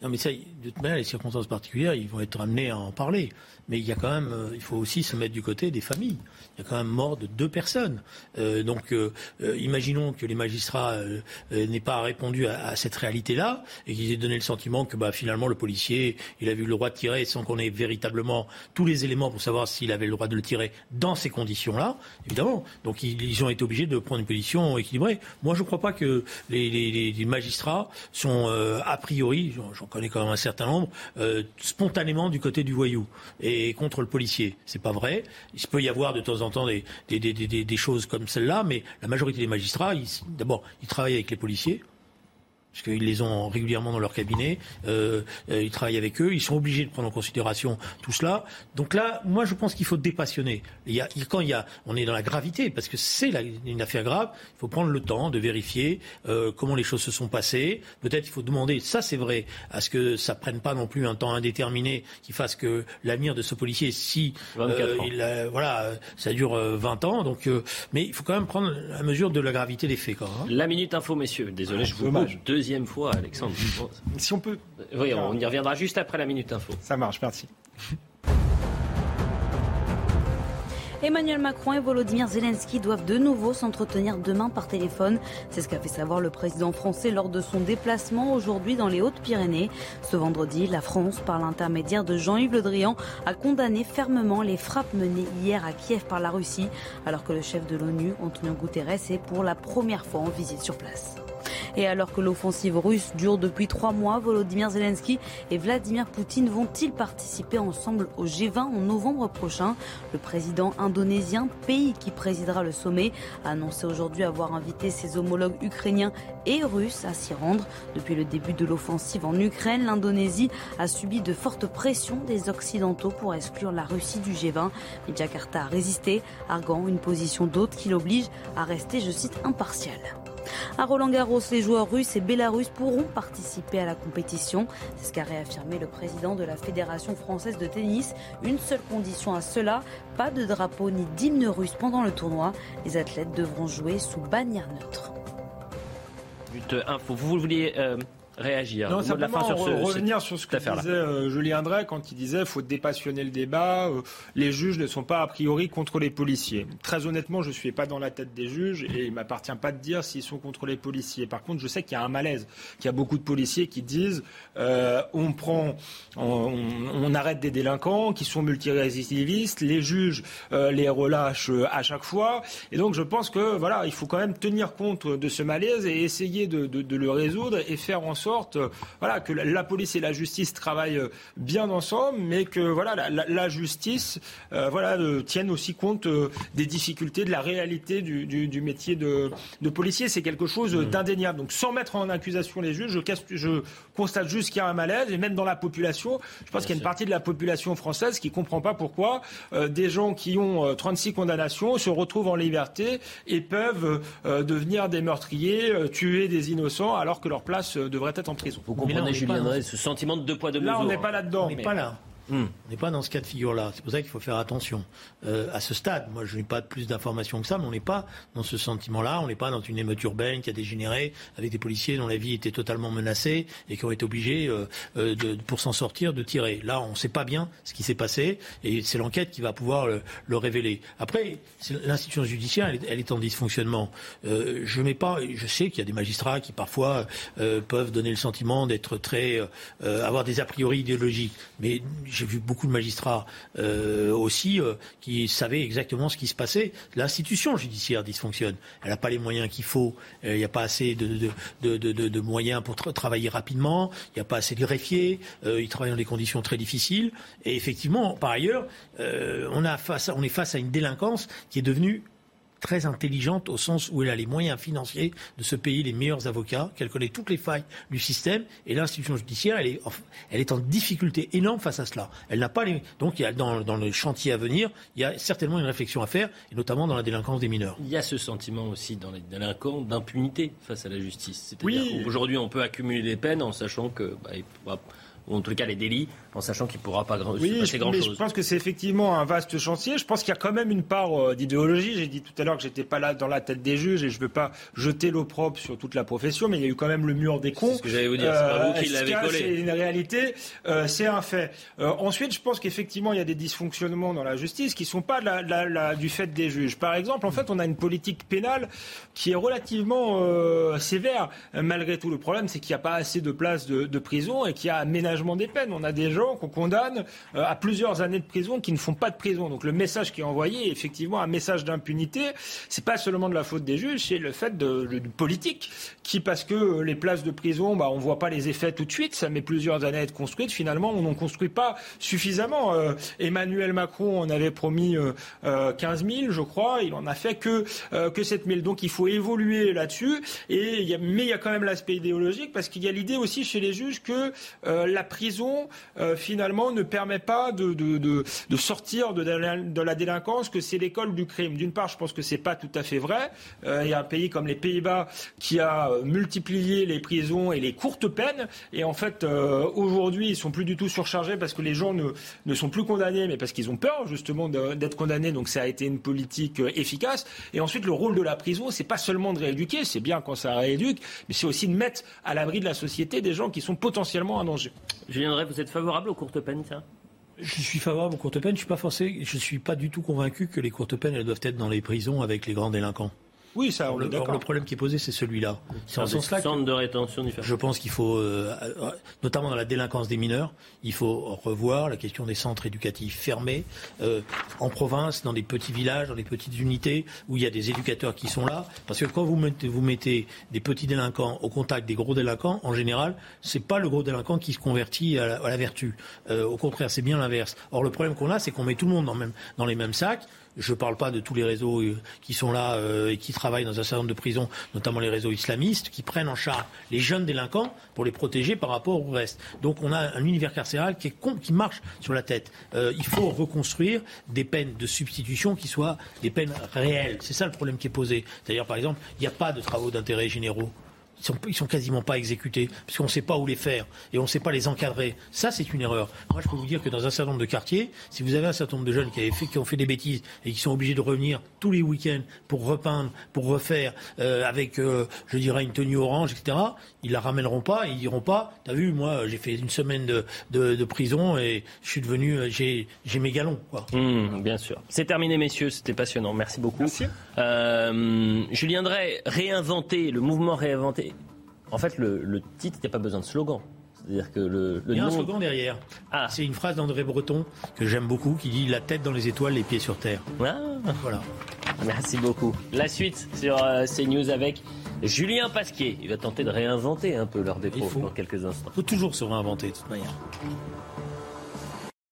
Non, mais ça, de toute manière, les circonstances particulières, ils vont être amenés à en parler. Mais il y a quand même, euh, il faut aussi se mettre du côté des familles. Il y a quand même mort de deux personnes. Euh, donc, euh, imaginons que les magistrats n'aient pas répondu à, cette réalité-là et qu'ils aient donné le sentiment que, bah, finalement, le policier, il a eu le droit de tirer sans qu'on ait véritablement tous les éléments pour savoir s'il avait le droit de le tirer dans ces conditions-là. Évidemment. Donc, ils, ont été obligés de prendre une position équilibrée. Moi, je ne crois pas que les, magistrats sont a priori, connais quand même un certain nombre, spontanément du côté du voyou. Et contre le policier. C'est pas vrai. Il peut y avoir de temps en temps des, des choses comme celle-là, mais la majorité des magistrats, d'abord, ils travaillent avec les policiers parce qu'ils les ont régulièrement dans leur cabinet, euh, euh, ils travaillent avec eux, ils sont obligés de prendre en considération tout cela. Donc là, moi, je pense qu'il faut dépassionner. Il y a, quand il y a, on est dans la gravité, parce que c'est une affaire grave, il faut prendre le temps de vérifier euh, comment les choses se sont passées. Peut-être il faut demander, ça c'est vrai, à ce que ça prenne pas non plus un temps indéterminé qui fasse que l'avenir de ce policier, si il, voilà, ça dure 20 ans. Donc, mais il faut quand même prendre la mesure de la gravité des faits. Quand, hein. La minute info, messieurs. Désolé, je vous coupe deuxième fois, Alexandre. Si on peut. Oui, on y reviendra juste après la minute info. Ça marche, merci. Emmanuel Macron et Volodymyr Zelensky doivent de nouveau s'entretenir demain par téléphone. C'est ce qu'a fait savoir le président français lors de son déplacement aujourd'hui dans les Hautes-Pyrénées. Ce vendredi, la France, par l'intermédiaire de Jean-Yves Le Drian, a condamné fermement les frappes menées hier à Kiev par la Russie, alors que le chef de l'ONU, Antonio Guterres, est pour la première fois en visite sur place. Et alors que l'offensive russe dure depuis trois mois, Volodymyr Zelensky et Vladimir Poutine vont-ils participer ensemble au G20 en novembre prochain? Le président indonésien, pays qui présidera le sommet, a annoncé aujourd'hui avoir invité ses homologues ukrainiens et russes à s'y rendre. Depuis le début de l'offensive en Ukraine, l'Indonésie a subi de fortes pressions des Occidentaux pour exclure la Russie du G20. Mais Jakarta a résisté, arguant une position d'hôte qui l'oblige à rester, je cite, impartial. À Roland Garros, les joueurs russes et bélarusses pourront participer à la compétition. C'est ce qu'a réaffirmé le président de la Fédération française de tennis. Une seule condition à cela, pas de drapeau ni d'hymne russe pendant le tournoi. Les athlètes devront jouer sous bannière neutre. Vous vouliez euh, réagir. Non, simplement la fin sur revenir sur ce que disait euh, Julien Drey quand il disait qu'il faut dépassionner le débat. Euh, les juges ne sont pas a priori contre les policiers. Très honnêtement, je ne suis pas dans la tête des juges et il ne m'appartient pas de dire s'ils sont contre les policiers. Par contre, je sais qu'il y a un malaise, qu'il y a beaucoup de policiers qui disent euh, on prend, on, arrête des délinquants qui sont multirécidivistes, les juges les relâchent à chaque fois. Et donc, je pense que voilà, il faut quand même tenir compte de ce malaise et essayer de, de le résoudre et faire en sorte sorte euh, voilà, que la police et la justice travaillent euh, bien ensemble, mais que voilà, la, justice euh, voilà, tienne aussi compte des difficultés, de la réalité du, métier de, policier. C'est quelque chose mmh. d'indéniable. Donc sans mettre en accusation les juges, je, je constate juste qu'il y a un malaise, et même dans la population, je pense qu'il y a une partie de la population française qui ne comprend pas pourquoi des gens qui ont 36 condamnations se retrouvent en liberté et peuvent devenir des meurtriers, tuer des innocents, alors que leur place devrait en prison. Vous comprenez, Julien ce sentiment de deux poids, deux mesures. Là, on n'est pas là-dedans. On n'est pas là. On n'est pas dans ce cas de figure-là. C'est pour ça qu'il faut faire attention. Euh, à ce stade, moi je n'ai pas plus d'informations que ça, mais on n'est pas dans ce sentiment-là. On n'est pas dans une émeute urbaine qui a dégénéré avec des policiers dont la vie était totalement menacée et qui ont été obligés, euh, euh, pour s'en sortir, de tirer. Là, on ne sait pas bien ce qui s'est passé et c'est l'enquête qui va pouvoir le, révéler. Après, l'institution judiciaire, elle est, en dysfonctionnement. je mets pas, je sais qu'il y a des magistrats qui parfois peuvent donner le sentiment d'être très, avoir des a priori idéologiques, mais j'ai vu beaucoup de magistrats euh, aussi euh, qui savaient exactement ce qui se passait. L'institution judiciaire dysfonctionne. Elle n'a pas les moyens qu'il faut. Euh, il n'y a pas assez de, moyens pour travailler rapidement. Il n'y a pas assez de greffiers. ils travaillent dans des conditions très difficiles. Et effectivement, par ailleurs, on est face à une délinquance qui est devenue très intelligente au sens où elle a les moyens financiers de se payer les meilleurs avocats, qu'elle connaît toutes les failles du système. Et l'institution judiciaire, elle est, elle est en difficulté énorme face à cela. Elle n'a pas les... Donc, il y a dans, dans, le chantier à venir, il y a certainement une réflexion à faire, et notamment dans la délinquance des mineurs. Il y a ce sentiment aussi dans les délinquants d'impunité face à la justice. C'est-à-dire oui. qu'aujourd'hui, on peut accumuler des peines en sachant que bah, ou en tout cas les délits, en sachant qu'il ne pourra pas grand, oui, passer grand-chose. Je pense que c'est effectivement un vaste chantier. Je pense qu'il y a quand même une part euh, d'idéologie. J'ai dit tout à l'heure que j'étais pas là dans la tête des juges et je ne veux pas jeter l'opprobre sur toute la profession, mais il y a eu quand même le mur des cons. C'est ce que j'allais vous dire, c'est pas vous qui l'avez collé. C'est une réalité, euh, c'est un fait. Euh, ensuite, je pense qu'effectivement, il y a des dysfonctionnements dans la justice qui ne sont pas la, la, la, du fait des juges. Par exemple, en fait, on a une politique pénale qui est relativement euh, sévère. Malgré tout, le problème, c'est qu'il n'y a pas assez de places de, de prison et qu'il y a On a des gens qu'on condamne euh, à plusieurs années de prison qui ne font pas de prison. Donc le message qui est envoyé est effectivement un message d'impunité. C'est pas seulement de la faute des juges, c'est le fait de, de, politique qui, parce que les places de prison, bah, on voit pas les effets tout de suite, ça met plusieurs années à être construite. Finalement, on n'en construit pas suffisamment. Euh, Emmanuel Macron en avait promis euh, 15 000, je crois. Il en a fait que que 7 000. Donc il faut évoluer là-dessus. Mais il y a quand même l'aspect idéologique parce qu'il y a l'idée aussi chez les juges que la prison finalement ne permet pas de, sortir de, la délinquance, que c'est l'école du crime. D'une part, je pense que c'est pas tout à fait vrai. Euh, il y a un pays comme les Pays-Bas qui a multiplié les prisons et les courtes peines. Et en fait, euh, aujourd'hui, ils sont plus du tout surchargés parce que les gens ne, ne sont plus condamnés, mais parce qu'ils ont peur justement d'être condamnés. Donc ça a été une politique euh, efficace. Et ensuite, le rôle de la prison, c'est pas seulement de rééduquer, c'est bien quand ça rééduque, mais c'est aussi de mettre à l'abri de la société des gens qui sont potentiellement un danger. Je viendrai, vous êtes favorable aux courtes peines, ça? Je suis favorable aux courtes peines. Je suis pas forcé. Je suis pas du tout convaincu que les courtes peines doivent être dans les prisons avec les grands délinquants. Oui, ça, on le, le problème qui est posé, c'est celui-là. C'est en sens là. de rétention différents. Je pense qu'il faut, euh, notamment dans la délinquance des mineurs, il faut revoir la question des centres éducatifs fermés euh, en province, dans des petits villages, dans des petites unités où il y a des éducateurs qui sont là. Parce que quand vous mettez, vous mettez des petits délinquants au contact des gros délinquants, en général, c'est pas le gros délinquant qui se convertit à la, à la vertu. Euh, au contraire, c'est bien l'inverse. Or, le problème qu'on a, c'est qu'on met tout le monde dans, même, dans les mêmes sacs. Je ne parle pas de tous les réseaux euh, qui sont là euh, et qui travaillent dans un certain nombre de prisons, notamment les réseaux islamistes, qui prennent en charge les jeunes délinquants pour les protéger par rapport au reste. Donc on a un univers carcéral qui, marche sur la tête. Euh, il faut reconstruire des peines de substitution qui soient des peines réelles. C'est ça le problème qui est posé. D'ailleurs, par exemple, il n'y a pas de travaux d'intérêt généraux ils sont, sont quasiment pas exécutés parce qu'on ne sait pas où les faire et on ne sait pas les encadrer. Ça, c'est une erreur. Moi, je peux vous dire que dans un certain nombre de quartiers, si vous avez un certain nombre de jeunes qui, avaient fait, qui ont fait des bêtises et qui sont obligés de revenir tous les week-ends pour repeindre, pour refaire euh, avec, euh, je dirais, une tenue orange, etc., ils la ramèneront pas et ils diront pas, t'as vu, moi, j'ai fait une semaine de, de, de, prison et je suis devenu, euh, j'ai mes galons. Quoi. Mmh, bien sûr. C'est terminé, messieurs. C'était passionnant. Merci beaucoup. Merci. Euh, Julien Drey, réinventer, le mouvement réinventer en fait, le, le titre, il n'y a pas besoin de slogan. C'est-à-dire que le, le il y a nom... un slogan derrière. Ah. C'est une phrase d'André Breton que j'aime beaucoup qui dit La tête dans les étoiles, les pieds sur terre. Ah. Voilà. Merci beaucoup. La suite sur euh, CNews avec Julien Pasquier. Il va tenter de réinventer un peu leur faut, dans quelques instants. Il faut toujours se réinventer de toute manière.